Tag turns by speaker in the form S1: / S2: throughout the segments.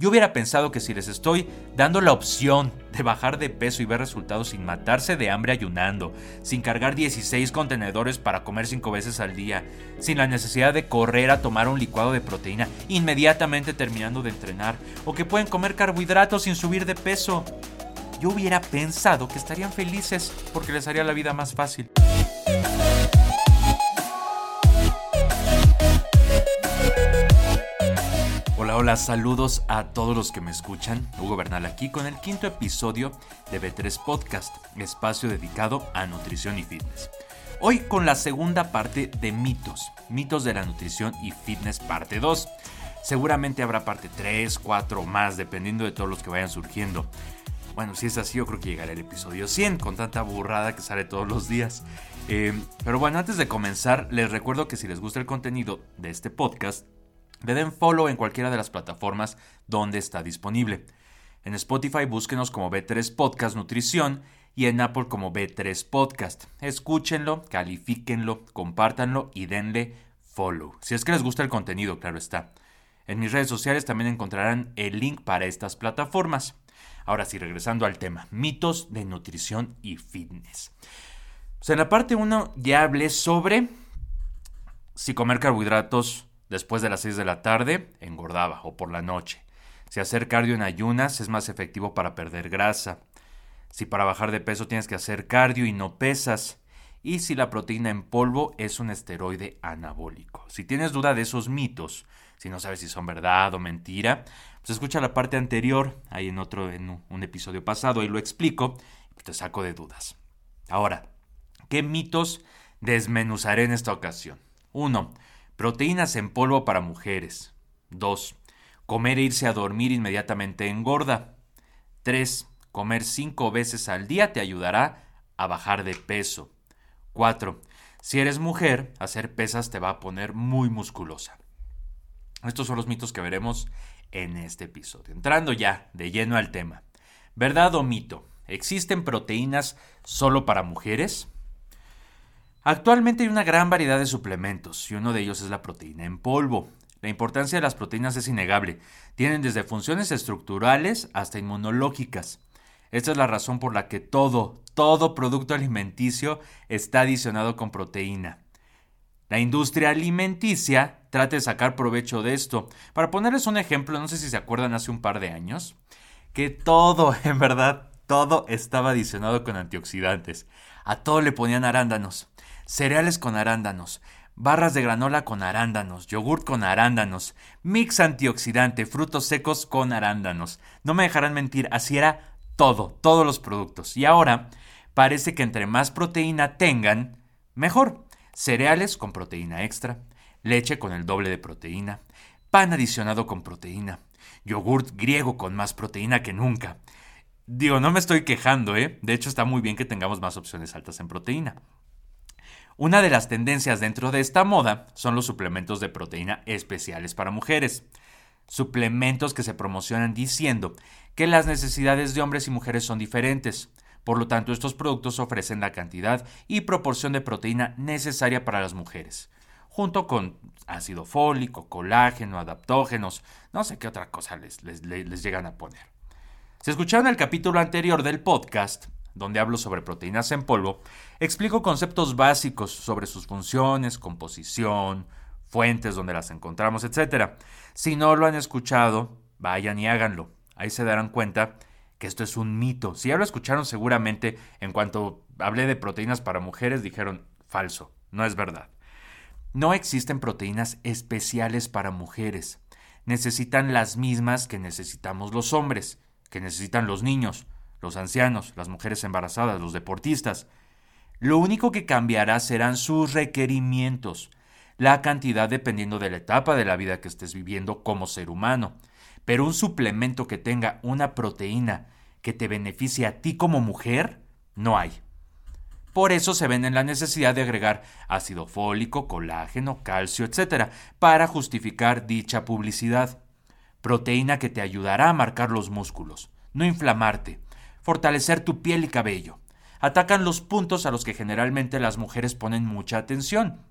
S1: Yo hubiera pensado que si les estoy dando la opción de bajar de peso y ver resultados sin matarse de hambre ayunando, sin cargar 16 contenedores para comer 5 veces al día, sin la necesidad de correr a tomar un licuado de proteína inmediatamente terminando de entrenar, o que pueden comer carbohidratos sin subir de peso, yo hubiera pensado que estarían felices porque les haría la vida más fácil. Hola, saludos a todos los que me escuchan. Hugo Bernal aquí con el quinto episodio de B3 Podcast, espacio dedicado a nutrición y fitness. Hoy con la segunda parte de mitos, mitos de la nutrición y fitness parte 2. Seguramente habrá parte 3, 4 o más, dependiendo de todos los que vayan surgiendo. Bueno, si es así, yo creo que llegará el episodio 100 con tanta burrada que sale todos los días. Eh, pero bueno, antes de comenzar, les recuerdo que si les gusta el contenido de este podcast, le den follow en cualquiera de las plataformas donde está disponible. En Spotify búsquenos como B3 Podcast Nutrición y en Apple como B3 Podcast. Escúchenlo, califíquenlo, compártanlo y denle follow. Si es que les gusta el contenido, claro está. En mis redes sociales también encontrarán el link para estas plataformas. Ahora sí, regresando al tema, mitos de nutrición y fitness. Pues en la parte 1 ya hablé sobre si comer carbohidratos Después de las 6 de la tarde, engordaba o por la noche. Si hacer cardio en ayunas es más efectivo para perder grasa. Si para bajar de peso tienes que hacer cardio y no pesas. Y si la proteína en polvo es un esteroide anabólico. Si tienes duda de esos mitos, si no sabes si son verdad o mentira, pues escucha la parte anterior, ahí en otro, en un episodio pasado, ahí lo explico y te saco de dudas. Ahora, ¿qué mitos desmenuzaré en esta ocasión? 1. Proteínas en polvo para mujeres. 2. Comer e irse a dormir inmediatamente engorda. 3. Comer 5 veces al día te ayudará a bajar de peso. 4. Si eres mujer, hacer pesas te va a poner muy musculosa. Estos son los mitos que veremos en este episodio. Entrando ya de lleno al tema. ¿Verdad o mito? ¿Existen proteínas solo para mujeres? Actualmente hay una gran variedad de suplementos y uno de ellos es la proteína en polvo. La importancia de las proteínas es innegable. Tienen desde funciones estructurales hasta inmunológicas. Esta es la razón por la que todo, todo producto alimenticio está adicionado con proteína. La industria alimenticia trata de sacar provecho de esto. Para ponerles un ejemplo, no sé si se acuerdan hace un par de años, que todo, en verdad, todo estaba adicionado con antioxidantes. A todo le ponían arándanos cereales con arándanos, barras de granola con arándanos, yogurt con arándanos, mix antioxidante, frutos secos con arándanos. No me dejarán mentir, así era todo, todos los productos. Y ahora parece que entre más proteína tengan, mejor. Cereales con proteína extra, leche con el doble de proteína, pan adicionado con proteína, yogurt griego con más proteína que nunca. Digo, no me estoy quejando, ¿eh? De hecho, está muy bien que tengamos más opciones altas en proteína. Una de las tendencias dentro de esta moda son los suplementos de proteína especiales para mujeres. Suplementos que se promocionan diciendo que las necesidades de hombres y mujeres son diferentes. Por lo tanto, estos productos ofrecen la cantidad y proporción de proteína necesaria para las mujeres, junto con ácido fólico, colágeno, adaptógenos, no sé qué otra cosa les, llegan a poner. Si escucharon el capítulo anterior del podcast, donde hablo sobre proteínas en polvo, explico conceptos básicos sobre sus funciones, composición, fuentes donde las encontramos, etc. Si no lo han escuchado, vayan y háganlo. Ahí se darán cuenta que esto es un mito. Si ya lo escucharon seguramente, en cuanto hablé de proteínas para mujeres, dijeron falso, no es verdad. No existen proteínas especiales para mujeres. Necesitan las mismas que necesitamos los hombres, que necesitan los niños, los ancianos, las mujeres embarazadas, los deportistas. Lo único que cambiará serán sus requerimientos, la cantidad dependiendo de la etapa de la vida que estés viviendo como ser humano. Pero un suplemento que tenga una proteína que te beneficie a ti como mujer, no hay. Por eso se ven en la necesidad de agregar ácido fólico, colágeno, calcio, etc., para justificar dicha publicidad. Proteína que te ayudará a marcar los músculos, no inflamarte, fortalecer tu piel y cabello. Atacan los puntos a los que generalmente las mujeres ponen mucha atención.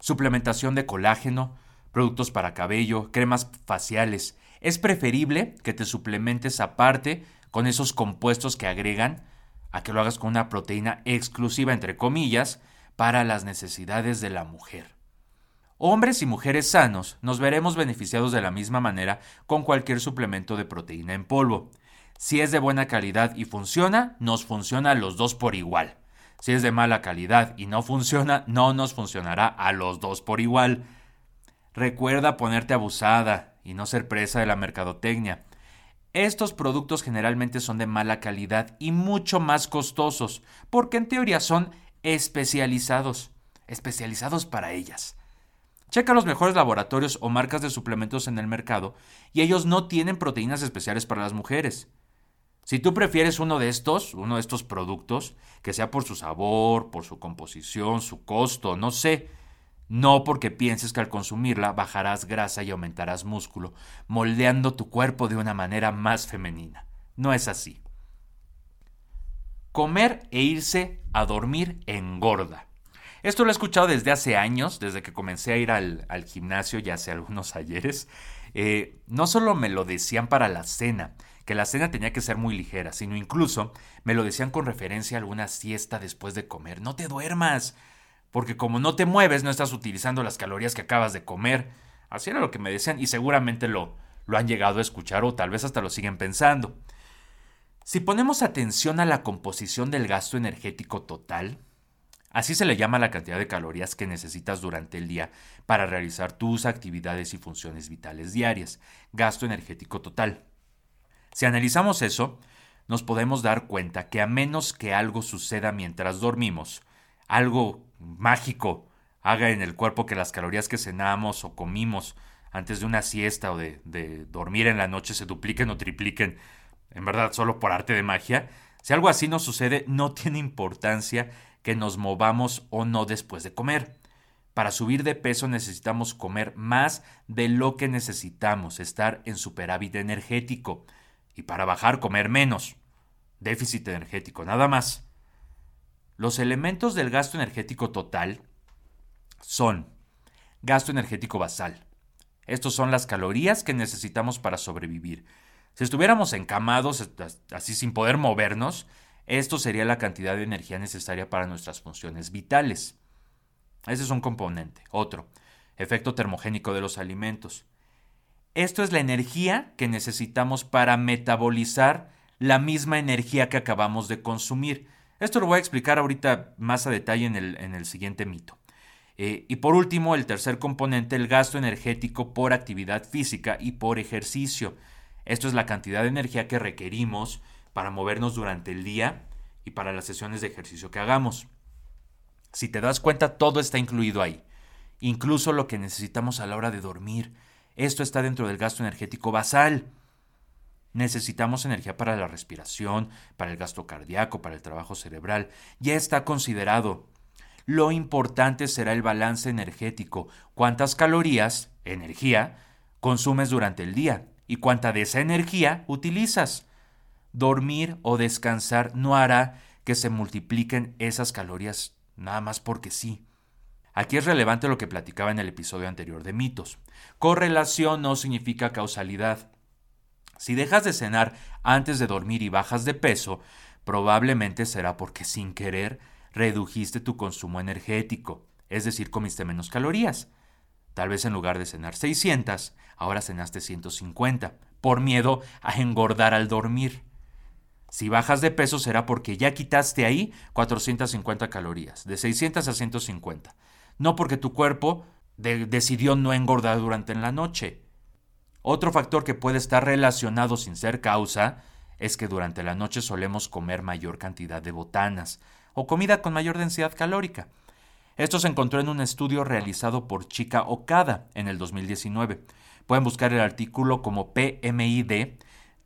S1: Suplementación de colágeno, productos para cabello, cremas faciales. Es preferible que te suplementes aparte con esos compuestos que agregan a que lo hagas con una proteína exclusiva, entre comillas, para las necesidades de la mujer. Hombres y mujeres sanos nos veremos beneficiados de la misma manera con cualquier suplemento de proteína en polvo. Si es de buena calidad y funciona, nos funciona a los dos por igual. Si es de mala calidad y no funciona, no nos funcionará a los dos por igual. Recuerda ponerte abusada y no ser presa de la mercadotecnia. Estos productos generalmente son de mala calidad y mucho más costosos, porque en teoría son especializados, especializados para ellas. Checa los mejores laboratorios o marcas de suplementos en el mercado y ellos no tienen proteínas especiales para las mujeres. Si tú prefieres uno de estos, uno de estos productos, que sea por su sabor, por su composición, su costo, no sé, no porque pienses que al consumirla bajarás grasa y aumentarás músculo, moldeando tu cuerpo de una manera más femenina. No es así. Comer e irse a dormir engorda. Esto lo he escuchado desde hace años, desde que comencé a ir al, gimnasio ya hace algunos ayeres. Eh, no solo me lo decían para la cena, que la cena tenía que ser muy ligera, sino incluso me lo decían con referencia a alguna siesta después de comer. No te duermas, porque como no te mueves, no estás utilizando las calorías que acabas de comer. Así era lo que me decían y seguramente lo, lo han llegado a escuchar o tal vez hasta lo siguen pensando. Si ponemos atención a la composición del gasto energético total, Así se le llama la cantidad de calorías que necesitas durante el día para realizar tus actividades y funciones vitales diarias, gasto energético total. Si analizamos eso, nos podemos dar cuenta que a menos que algo suceda mientras dormimos, algo mágico haga en el cuerpo que las calorías que cenamos o comimos antes de una siesta o de, dormir en la noche se dupliquen o tripliquen, en verdad solo por arte de magia, si algo así no sucede, no tiene importancia que nos movamos o no después de comer. Para subir de peso necesitamos comer más de lo que necesitamos, estar en superávit energético. Y para bajar comer menos. Déficit energético, nada más. Los elementos del gasto energético total son gasto energético basal. Estos son las calorías que necesitamos para sobrevivir. Si estuviéramos encamados, así sin poder movernos, esto sería la cantidad de energía necesaria para nuestras funciones vitales. Ese es un componente. Otro, efecto termogénico de los alimentos. Esto es la energía que necesitamos para metabolizar la misma energía que acabamos de consumir. Esto lo voy a explicar ahorita más a detalle en el, en el siguiente mito. Eh, y por último, el tercer componente, el gasto energético por actividad física y por ejercicio. Esto es la cantidad de energía que requerimos para movernos durante el día y para las sesiones de ejercicio que hagamos. Si te das cuenta, todo está incluido ahí, incluso lo que necesitamos a la hora de dormir. Esto está dentro del gasto energético basal. Necesitamos energía para la respiración, para el gasto cardíaco, para el trabajo cerebral. Ya está considerado. Lo importante será el balance energético, cuántas calorías, energía, consumes durante el día y cuánta de esa energía utilizas. Dormir o descansar no hará que se multipliquen esas calorías nada más porque sí. Aquí es relevante lo que platicaba en el episodio anterior de mitos. Correlación no significa causalidad. Si dejas de cenar antes de dormir y bajas de peso, probablemente será porque sin querer redujiste tu consumo energético, es decir, comiste menos calorías. Tal vez en lugar de cenar 600, ahora cenaste 150, por miedo a engordar al dormir. Si bajas de peso será porque ya quitaste ahí 450 calorías, de 600 a 150. No porque tu cuerpo decidió no engordar durante la noche. Otro factor que puede estar relacionado sin ser causa es que durante la noche solemos comer mayor cantidad de botanas o comida con mayor densidad calórica. Esto se encontró en un estudio realizado por Chica Okada en el 2019. Pueden buscar el artículo como PMID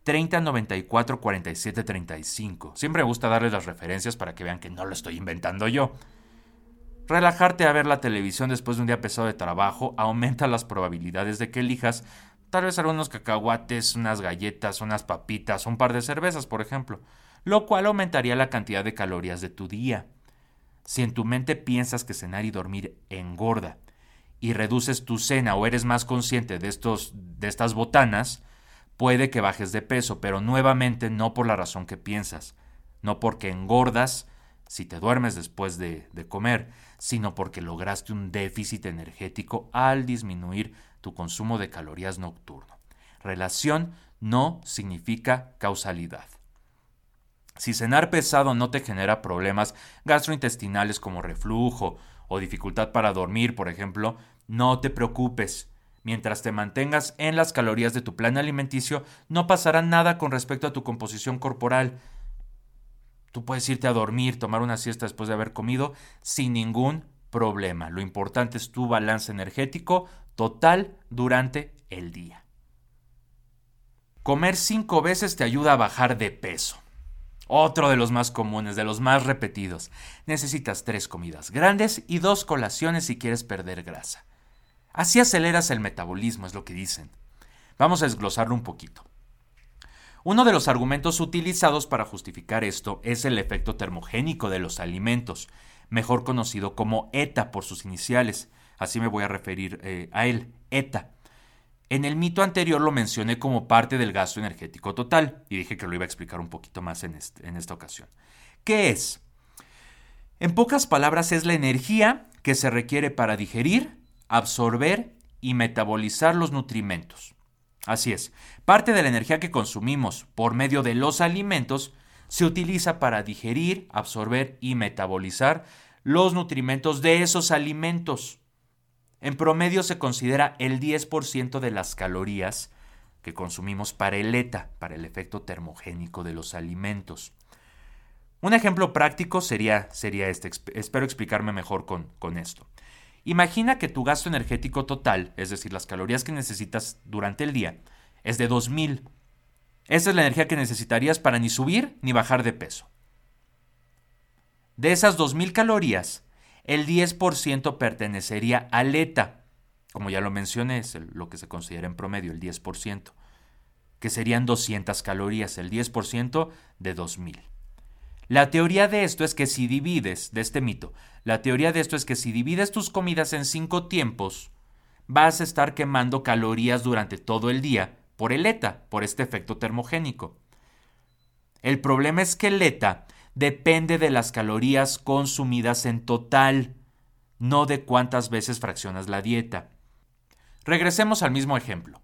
S1: 30 94 47 35. Siempre me gusta darles las referencias para que vean que no lo estoy inventando yo. Relajarte a ver la televisión después de un día pesado de trabajo aumenta las probabilidades de que elijas tal vez algunos cacahuates, unas galletas, unas papitas, un par de cervezas, por ejemplo, lo cual aumentaría la cantidad de calorías de tu día. Si en tu mente piensas que cenar y dormir engorda y reduces tu cena o eres más consciente de, estos, de estas botanas, puede que bajes de peso, pero nuevamente no por la razón que piensas, no porque engordas si te duermes después de, comer, sino porque lograste un déficit energético al disminuir tu consumo de calorías nocturno. Relación no significa causalidad. Si cenar pesado no te genera problemas gastrointestinales como reflujo o dificultad para dormir, por ejemplo, no te preocupes. Mientras te mantengas en las calorías de tu plan alimenticio, no pasará nada con respecto a tu composición corporal. Tú puedes irte a dormir, tomar una siesta después de haber comido sin ningún problema. Lo importante es tu balance energético total durante el día. Comer cinco veces te ayuda a bajar de peso. Otro de los más comunes, de los más repetidos. Necesitas tres comidas grandes y dos colaciones si quieres perder grasa. Así aceleras el metabolismo, es lo que dicen. Vamos a desglosarlo un poquito. Uno de los argumentos utilizados para justificar esto es el efecto termogénico de los alimentos, mejor conocido como ETA por sus iniciales. Así me voy a referir eh, a él, ETA. En el mito anterior lo mencioné como parte del gasto energético total y dije que lo iba a explicar un poquito más en, en esta ocasión. ¿Qué es? En pocas palabras es la energía que se requiere para digerir, absorber y metabolizar los nutrimentos. Así es, parte de la energía que consumimos por medio de los alimentos se utiliza para digerir, absorber y metabolizar los nutrimentos de esos alimentos. En promedio se considera el 10% de las calorías que consumimos para el ETA, para el efecto termogénico de los alimentos. Un ejemplo práctico sería, sería este, espero explicarme mejor con, con esto. Imagina que tu gasto energético total, es decir, las calorías que necesitas durante el día, es de 2000. Esa es la energía que necesitarías para ni subir ni bajar de peso. De esas 2000 calorías, el 10% pertenecería al ETA, como ya lo mencioné, es lo que se considera en promedio, el 10%, que serían 200 calorías, el 10% de 2000. La teoría de esto es que si divides, de este mito, la teoría de esto es que si divides tus comidas en cinco tiempos, vas a estar quemando calorías durante todo el día por el ETA, por este efecto termogénico. El problema es que el ETA depende de las calorías consumidas en total, no de cuántas veces fraccionas la dieta. Regresemos al mismo ejemplo.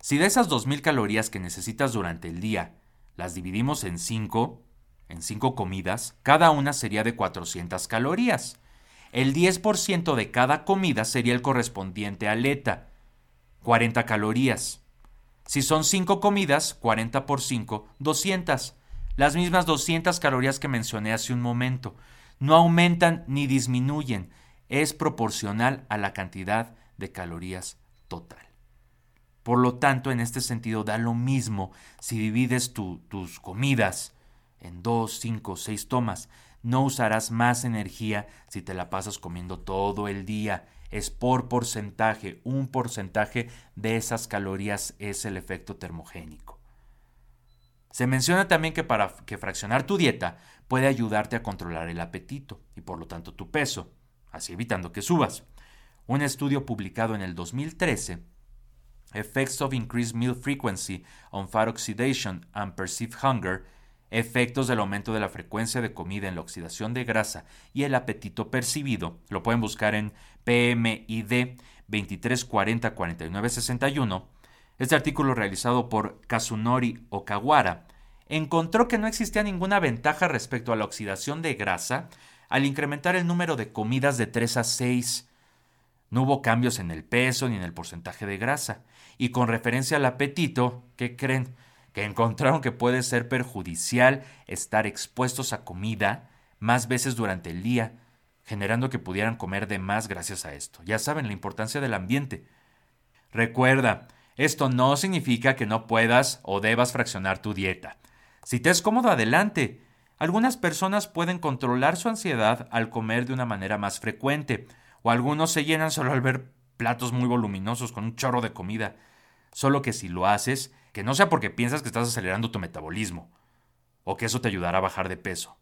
S1: Si de esas 2.000 calorías que necesitas durante el día las dividimos en 5, en 5 comidas, cada una sería de 400 calorías. El 10% de cada comida sería el correspondiente al ETA, 40 calorías. Si son 5 comidas, 40 por 5, 200 las mismas 200 calorías que mencioné hace un momento. No aumentan ni disminuyen, es proporcional a la cantidad de calorías total. Por lo tanto, en este sentido, da lo mismo si divides tus comidas en dos, cinco, seis tomas. No usarás más energía si te la pasas comiendo todo el día. Es por porcentaje. Un porcentaje de esas calorías es el efecto termogénico. Se menciona también que para que fraccionar tu dieta puede ayudarte a controlar el apetito y por lo tanto tu peso, así evitando que subas. Un estudio publicado en el 2013, Effects of Increased Meal Frequency on Fat Oxidation and Perceived Hunger, efectos del aumento de la frecuencia de comida en la oxidación de grasa y el apetito percibido, lo pueden buscar en PMID 23404961, este artículo realizado por Kazunori Okawara encontró que no existía ninguna ventaja respecto a la oxidación de grasa al incrementar el número de comidas de 3 a 6. No hubo cambios en el peso ni en el porcentaje de grasa. Y con referencia al apetito, ¿qué creen? Que encontraron que puede ser perjudicial estar expuestos a comida más veces durante el día, generando que pudieran comer de más gracias a esto. Ya saben la importancia del ambiente. Recuerda, esto no significa que no puedas o debas fraccionar tu dieta. Si te es cómodo, adelante. Algunas personas pueden controlar su ansiedad al comer de una manera más frecuente, o algunos se llenan solo al ver platos muy voluminosos con un chorro de comida. Solo que si lo haces, que no sea porque piensas que estás acelerando tu metabolismo, o que eso te ayudará a bajar de peso.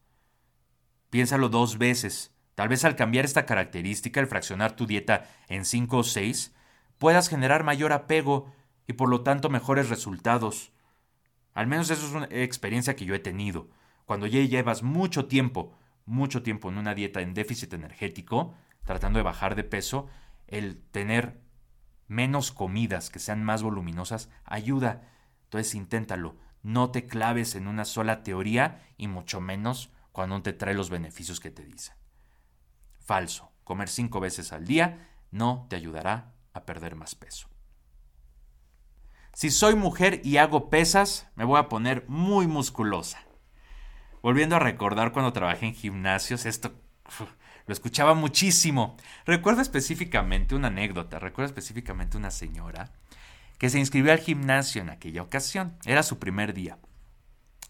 S1: Piénsalo dos veces, Tal vez al cambiar esta característica, el fraccionar tu dieta en 5 o 6, puedas generar mayor apego y por lo tanto mejores resultados. Al menos eso es una experiencia que yo he tenido. Cuando ya llevas mucho tiempo, mucho tiempo en una dieta en déficit energético, tratando de bajar de peso, el tener menos comidas que sean más voluminosas ayuda. Entonces inténtalo. No te claves en una sola teoría y mucho menos cuando te trae los beneficios que te dicen. Falso. Comer cinco veces al día no te ayudará a perder más peso. Si soy mujer y hago pesas, me voy a poner muy musculosa. Volviendo a recordar cuando trabajé en gimnasios, esto lo escuchaba muchísimo. Recuerdo específicamente una anécdota, recuerdo específicamente una señora que se inscribió al gimnasio en aquella ocasión. Era su primer día.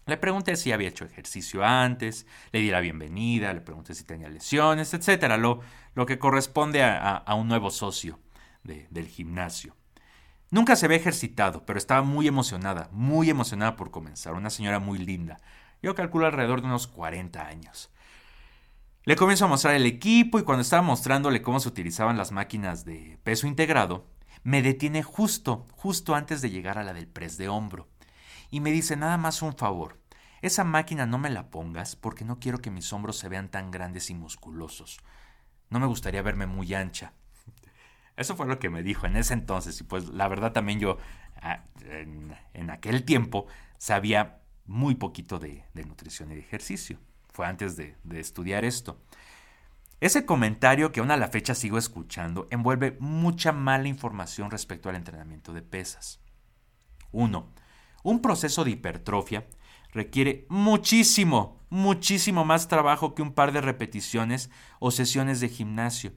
S1: Le pregunté si había hecho ejercicio antes, le di la bienvenida, le pregunté si tenía lesiones, etcétera, lo, lo que corresponde a, un nuevo socio del gimnasio. Nunca se había ejercitado, pero estaba muy emocionada, muy emocionada por comenzar. Una señora muy linda. Yo calculo alrededor de unos 40 años. Le comienzo a mostrar el equipo y cuando estaba mostrándole cómo se utilizaban las máquinas de peso integrado, me detiene justo, justo antes de llegar a la del press de hombro. Y me dice nada más un favor. Esa máquina no me la pongas porque no quiero que mis hombros se vean tan grandes y musculosos. No me gustaría verme muy ancha. Eso fue lo que me dijo en ese entonces. Y pues la verdad también yo ah, en, aquel tiempo sabía muy poquito de nutrición y de ejercicio fue antes de, estudiar esto. Ese comentario que aún a la fecha sigo escuchando envuelve mucha mala información respecto al entrenamiento de pesas. 1. Un proceso de hipertrofia requiere muchísimo, muchísimo más trabajo que un par de repeticiones o sesiones de gimnasio.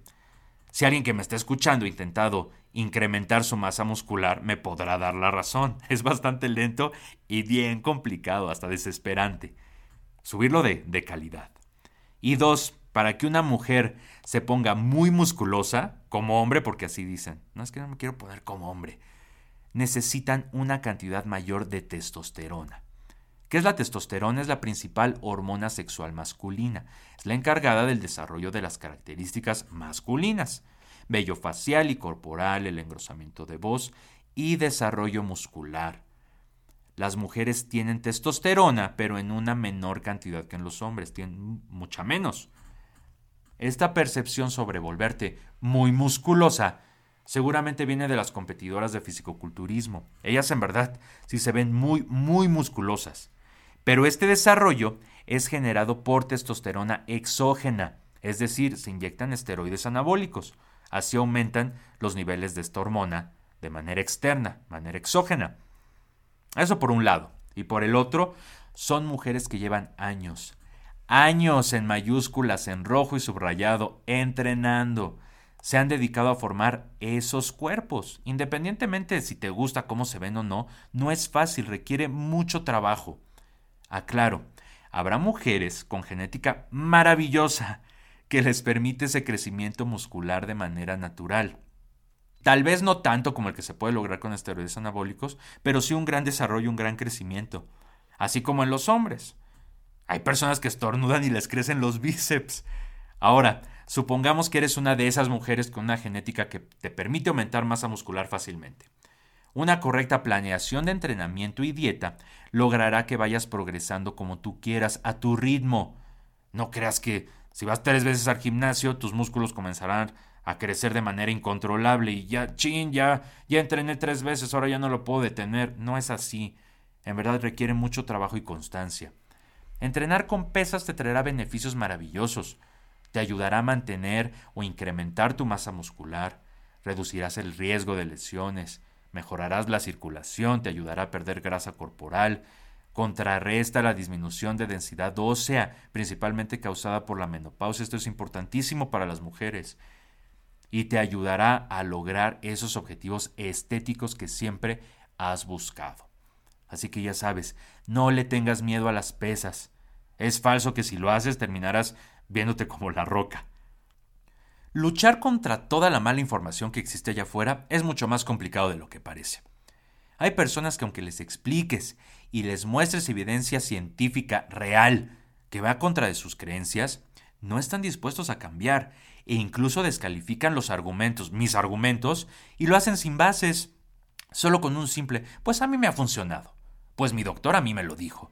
S1: Si alguien que me está escuchando ha intentado incrementar su masa muscular, me podrá dar la razón. Es bastante lento y bien complicado, hasta desesperante subirlo de, de calidad. Y dos, para que una mujer se ponga muy musculosa, como hombre, porque así dicen, no es que no me quiero poner como hombre, necesitan una cantidad mayor de testosterona. ¿Qué es la testosterona? Es la principal hormona sexual masculina. Es la encargada del desarrollo de las características masculinas. Vello facial y corporal, el engrosamiento de voz y desarrollo muscular. Las mujeres tienen testosterona, pero en una menor cantidad que en los hombres, tienen mucha menos. Esta percepción sobre volverte muy musculosa seguramente viene de las competidoras de fisicoculturismo. Ellas en verdad sí se ven muy, muy musculosas. Pero este desarrollo es generado por testosterona exógena, es decir, se inyectan esteroides anabólicos. Así aumentan los niveles de esta hormona de manera externa, manera exógena. Eso por un lado. Y por el otro, son mujeres que llevan años, años en mayúsculas, en rojo y subrayado, entrenando. Se han dedicado a formar esos cuerpos. Independientemente de si te gusta cómo se ven o no, no es fácil, requiere mucho trabajo. Aclaro, habrá mujeres con genética maravillosa que les permite ese crecimiento muscular de manera natural. Tal vez no tanto como el que se puede lograr con esteroides anabólicos, pero sí un gran desarrollo, un gran crecimiento. Así como en los hombres. Hay personas que estornudan y les crecen los bíceps. Ahora, supongamos que eres una de esas mujeres con una genética que te permite aumentar masa muscular fácilmente. Una correcta planeación de entrenamiento y dieta logrará que vayas progresando como tú quieras, a tu ritmo. No creas que si vas tres veces al gimnasio, tus músculos comenzarán a crecer de manera incontrolable y ya, chin, ya, ya entrené tres veces, ahora ya no lo puedo detener. No es así. En verdad requiere mucho trabajo y constancia. Entrenar con pesas te traerá beneficios maravillosos. Te ayudará a mantener o incrementar tu masa muscular, reducirás el riesgo de lesiones, mejorarás la circulación, te ayudará a perder grasa corporal, contrarresta la disminución de densidad ósea, principalmente causada por la menopausia. Esto es importantísimo para las mujeres y te ayudará a lograr esos objetivos estéticos que siempre has buscado. Así que ya sabes, no le tengas miedo a las pesas. Es falso que si lo haces terminarás viéndote como la roca. Luchar contra toda la mala información que existe allá afuera es mucho más complicado de lo que parece. Hay personas que aunque les expliques y les muestres evidencia científica real que va contra de sus creencias, no están dispuestos a cambiar e incluso descalifican los argumentos, mis argumentos, y lo hacen sin bases, solo con un simple, pues a mí me ha funcionado, pues mi doctor a mí me lo dijo.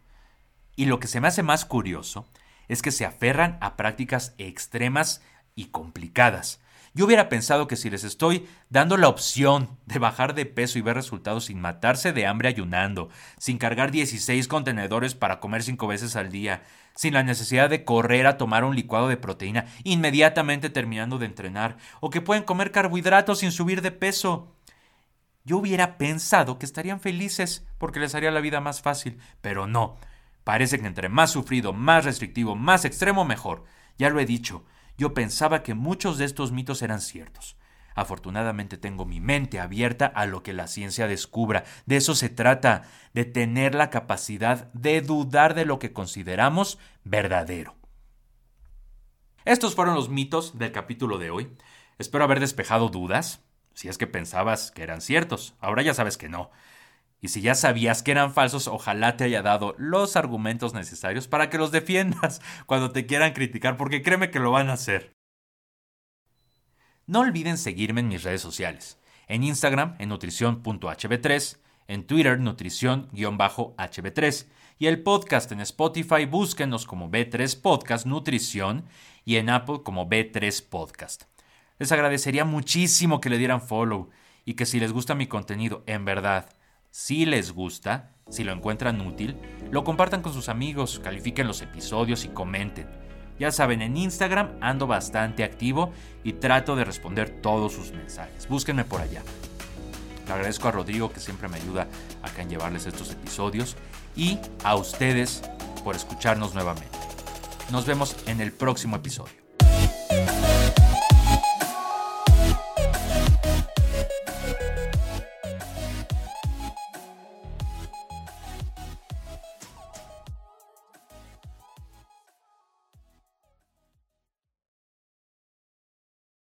S1: Y lo que se me hace más curioso es que se aferran a prácticas extremas y complicadas, yo hubiera pensado que si les estoy dando la opción de bajar de peso y ver resultados sin matarse de hambre ayunando, sin cargar 16 contenedores para comer 5 veces al día, sin la necesidad de correr a tomar un licuado de proteína inmediatamente terminando de entrenar, o que pueden comer carbohidratos sin subir de peso. Yo hubiera pensado que estarían felices porque les haría la vida más fácil, pero no. Parece que entre más sufrido, más restrictivo, más extremo, mejor. Ya lo he dicho, yo pensaba que muchos de estos mitos eran ciertos. Afortunadamente tengo mi mente abierta a lo que la ciencia descubra. De eso se trata, de tener la capacidad de dudar de lo que consideramos verdadero. Estos fueron los mitos del capítulo de hoy. Espero haber despejado dudas, si es que pensabas que eran ciertos. Ahora ya sabes que no. Y si ya sabías que eran falsos, ojalá te haya dado los argumentos necesarios para que los defiendas cuando te quieran criticar, porque créeme que lo van a hacer. No olviden seguirme en mis redes sociales. En Instagram, en nutrición.hb3, en Twitter, nutrición-hb3, y el podcast en Spotify, búsquenos como B3 Podcast Nutrición y en Apple como B3 Podcast. Les agradecería muchísimo que le dieran follow y que si les gusta mi contenido, en verdad, si les gusta, si lo encuentran útil, lo compartan con sus amigos, califiquen los episodios y comenten. Ya saben, en Instagram ando bastante activo y trato de responder todos sus mensajes. Búsquenme por allá. Le agradezco a Rodrigo que siempre me ayuda acá en llevarles estos episodios y a ustedes por escucharnos nuevamente. Nos vemos en el próximo episodio.